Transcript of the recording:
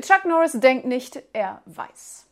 Chuck Norris denkt nicht, er weiß.